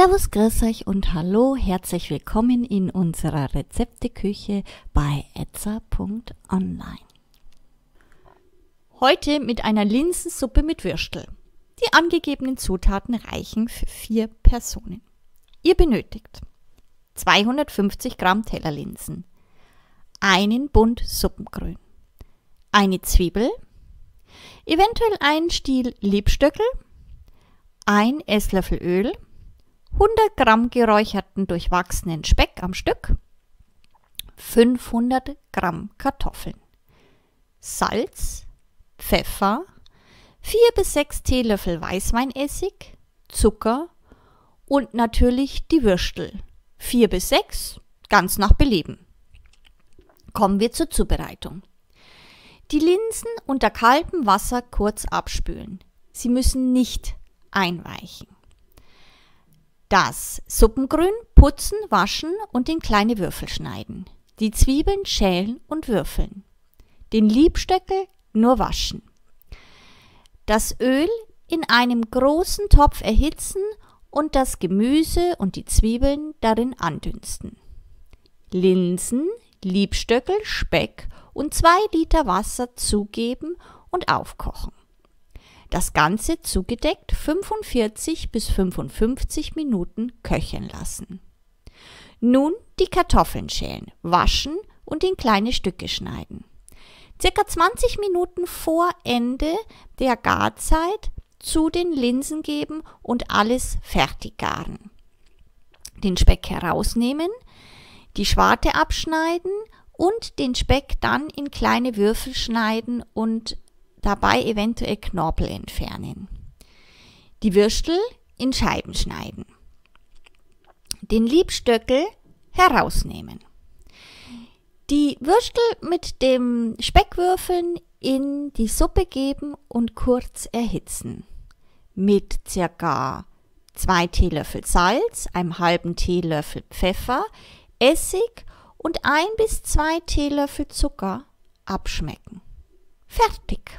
Servus, grüß euch und hallo, herzlich willkommen in unserer Rezepteküche bei etza.online. Heute mit einer Linsensuppe mit Würstel. Die angegebenen Zutaten reichen für vier Personen. Ihr benötigt 250 Gramm Tellerlinsen, einen Bund Suppengrün, eine Zwiebel, eventuell einen Stiel Liebstöckel, ein Esslöffel Öl, 100 Gramm geräucherten durchwachsenen Speck am Stück, 500 Gramm Kartoffeln, Salz, Pfeffer, 4 bis 6 Teelöffel Weißweinessig, Zucker und natürlich die Würstel. 4 bis 6, ganz nach Belieben. Kommen wir zur Zubereitung. Die Linsen unter kaltem Wasser kurz abspülen. Sie müssen nicht einweichen. Das Suppengrün putzen, waschen und in kleine Würfel schneiden. Die Zwiebeln schälen und würfeln. Den Liebstöckel nur waschen. Das Öl in einem großen Topf erhitzen und das Gemüse und die Zwiebeln darin andünsten. Linsen, Liebstöckel, Speck und zwei Liter Wasser zugeben und aufkochen. Das Ganze zugedeckt 45 bis 55 Minuten köcheln lassen. Nun die Kartoffeln schälen, waschen und in kleine Stücke schneiden. Circa 20 Minuten vor Ende der Garzeit zu den Linsen geben und alles fertig garen. Den Speck herausnehmen, die Schwarte abschneiden und den Speck dann in kleine Würfel schneiden und dabei eventuell Knorpel entfernen. Die Würstel in Scheiben schneiden. Den Liebstöckel herausnehmen. Die Würstel mit dem Speckwürfeln in die Suppe geben und kurz erhitzen. Mit circa zwei Teelöffel Salz, einem halben Teelöffel Pfeffer, Essig und ein bis zwei Teelöffel Zucker abschmecken. Fertig!